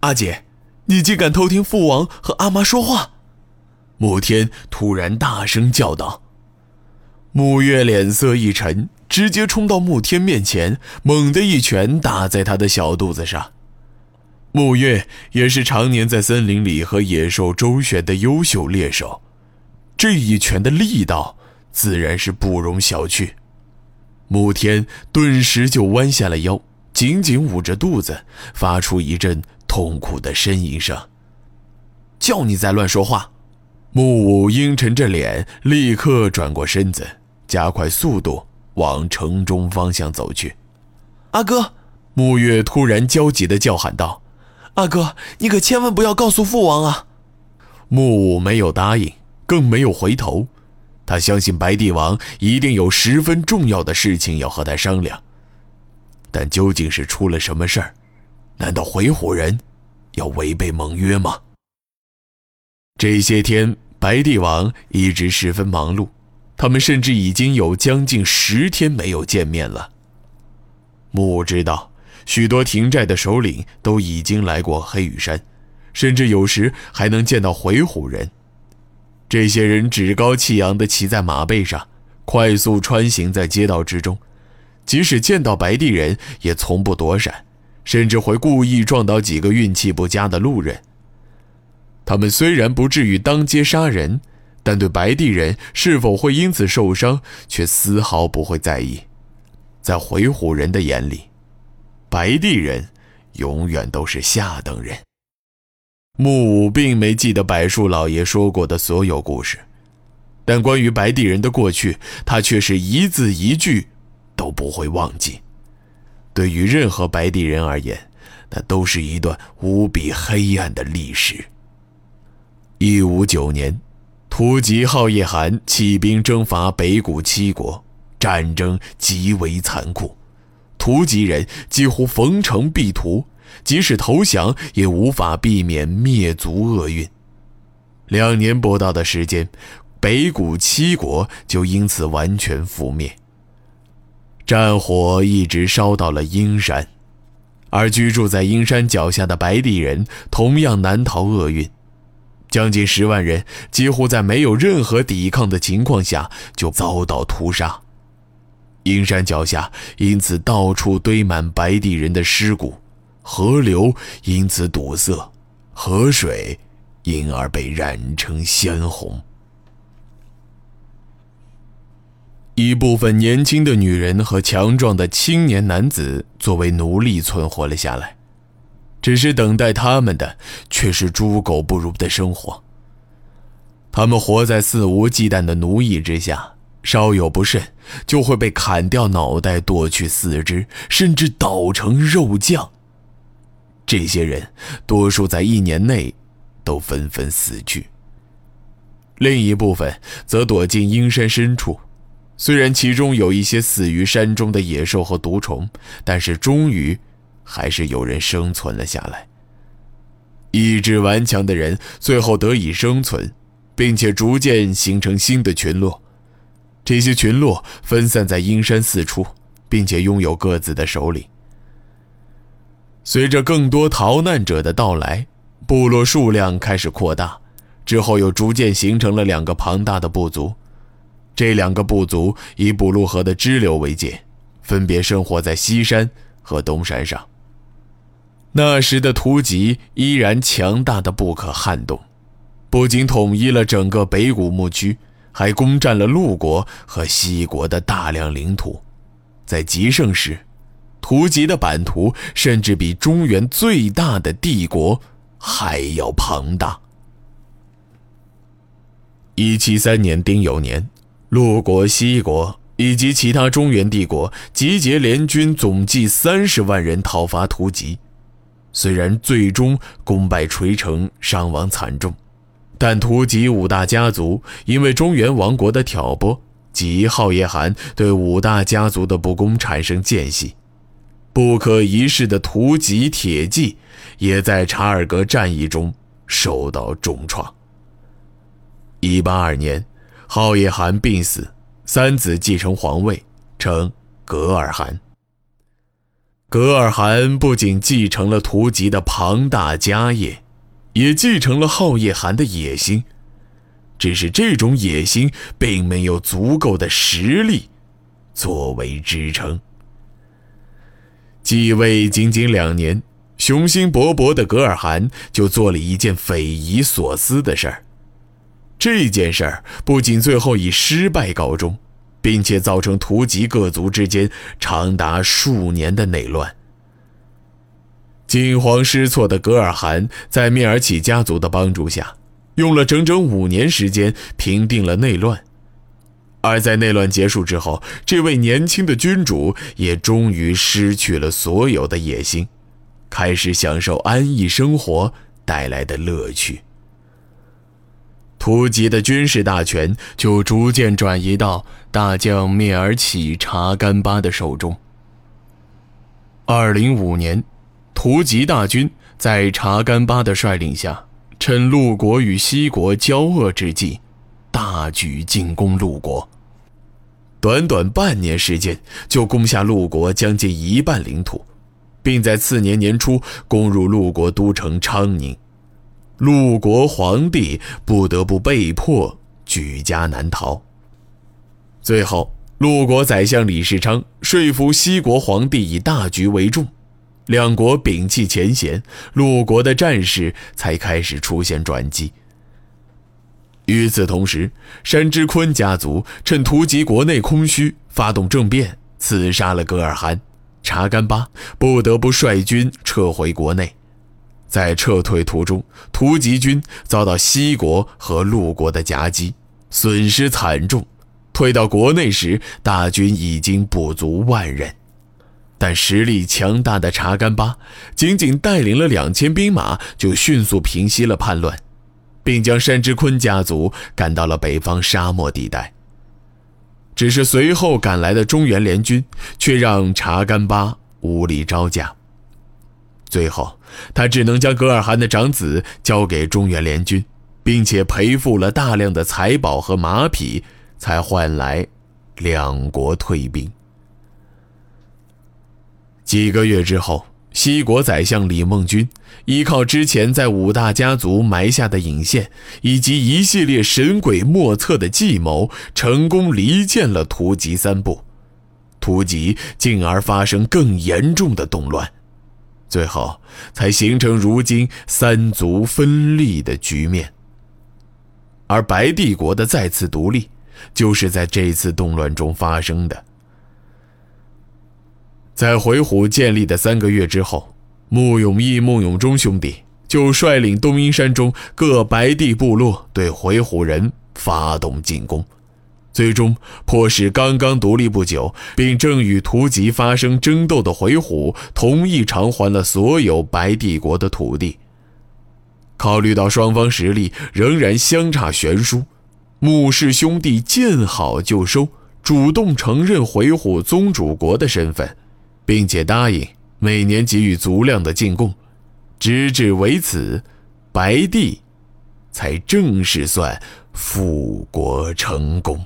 阿姐，你竟敢偷听父王和阿妈说话！沐天突然大声叫道。沐月脸色一沉，直接冲到沐天面前，猛地一拳打在他的小肚子上。沐月也是常年在森林里和野兽周旋的优秀猎手，这一拳的力道自然是不容小觑。沐天顿时就弯下了腰，紧紧捂着肚子，发出一阵痛苦的呻吟声。叫你再乱说话！木武阴沉着脸，立刻转过身子，加快速度往城中方向走去。阿哥，木月突然焦急地叫喊道。阿哥，你可千万不要告诉父王啊！木武没有答应，更没有回头。他相信白帝王一定有十分重要的事情要和他商量。但究竟是出了什么事儿？难道回虎人要违背盟约吗？这些天，白帝王一直十分忙碌，他们甚至已经有将近十天没有见面了。木知道。许多停寨的首领都已经来过黑羽山，甚至有时还能见到回虎人。这些人趾高气扬地骑在马背上，快速穿行在街道之中，即使见到白帝人也从不躲闪，甚至会故意撞倒几个运气不佳的路人。他们虽然不至于当街杀人，但对白地人是否会因此受伤却丝毫不会在意。在回虎人的眼里。白地人永远都是下等人。木武并没记得柏树老爷说过的所有故事，但关于白地人的过去，他却是一字一句都不会忘记。对于任何白地人而言，那都是一段无比黑暗的历史。一五九年，突吉号叶汗起兵征伐北古七国，战争极为残酷。突吉人几乎逢城必屠，即使投降也无法避免灭族厄运。两年不到的时间，北古七国就因此完全覆灭。战火一直烧到了阴山，而居住在阴山脚下的白地人同样难逃厄运，将近十万人几乎在没有任何抵抗的情况下就遭到屠杀。阴山脚下因此到处堆满白地人的尸骨，河流因此堵塞，河水因而被染成鲜红。一部分年轻的女人和强壮的青年男子作为奴隶存活了下来，只是等待他们的却是猪狗不如的生活。他们活在肆无忌惮的奴役之下。稍有不慎，就会被砍掉脑袋、剁去四肢，甚至捣成肉酱。这些人多数在一年内都纷纷死去。另一部分则躲进阴山深处，虽然其中有一些死于山中的野兽和毒虫，但是终于还是有人生存了下来。意志顽强的人最后得以生存，并且逐渐形成新的群落。这些群落分散在阴山四处，并且拥有各自的首领。随着更多逃难者的到来，部落数量开始扩大，之后又逐渐形成了两个庞大的部族。这两个部族以补路河的支流为界，分别生活在西山和东山上。那时的突吉依然强大的不可撼动，不仅统一了整个北古牧区。还攻占了陆国和西国的大量领土，在极盛时，图吉的版图甚至比中原最大的帝国还要庞大。一七三年丁酉年，陆国、西国以及其他中原帝国集结联军，总计三十万人讨伐图吉，虽然最终功败垂成，伤亡惨重。但突吉五大家族因为中原王国的挑拨及浩叶汗对五大家族的不公产生间隙，不可一世的突吉铁骑也在查尔格战役中受到重创。一八二年，浩叶汗病死，三子继承皇位，称噶尔汗。噶尔汗不仅继承了图吉的庞大家业，也继承了浩叶汗的野心。只是这种野心并没有足够的实力作为支撑。继位仅仅两年，雄心勃勃的噶尔汗就做了一件匪夷所思的事儿。这件事儿不仅最后以失败告终，并且造成图吉各族之间长达数年的内乱。惊慌失措的噶尔汗在密尔乞家族的帮助下，用了整整五年时间平定了内乱。而在内乱结束之后，这位年轻的君主也终于失去了所有的野心，开始享受安逸生活带来的乐趣。突吉的军事大权就逐渐转移到大将蔑尔乞查干巴的手中。二零五年，突吉大军在查干巴的率领下，趁陆国与西国交恶之际。大举进攻陆国，短短半年时间就攻下陆国将近一半领土，并在次年年初攻入陆国都城昌宁，陆国皇帝不得不被迫举家难逃。最后，陆国宰相李世昌说服西国皇帝以大局为重，两国摒弃前嫌，陆国的战事才开始出现转机。与此同时，山之坤家族趁图吉国内空虚，发动政变，刺杀了噶尔汗。查干巴不得不率军撤回国内。在撤退途中，突吉军遭到西国和陆国的夹击，损失惨重。退到国内时，大军已经不足万人，但实力强大的查干巴仅仅带领了两千兵马，就迅速平息了叛乱。并将山之坤家族赶到了北方沙漠地带。只是随后赶来的中原联军却让查干巴无力招架。最后，他只能将格尔汗的长子交给中原联军，并且赔付了大量的财宝和马匹，才换来两国退兵。几个月之后。西国宰相李梦君依靠之前在五大家族埋下的引线，以及一系列神鬼莫测的计谋，成功离间了突吉三部。突吉进而发生更严重的动乱，最后才形成如今三族分立的局面。而白帝国的再次独立，就是在这次动乱中发生的。在回鹘建立的三个月之后，穆永义、穆永忠兄弟就率领东阴山中各白帝部落对回鹘人发动进攻，最终迫使刚刚独立不久并正与图吉发生争斗的回鹘同意偿还了所有白帝国的土地。考虑到双方实力仍然相差悬殊，穆氏兄弟见好就收，主动承认回鹘宗主国的身份。并且答应每年给予足量的进贡，直至为此，白帝才正式算复国成功。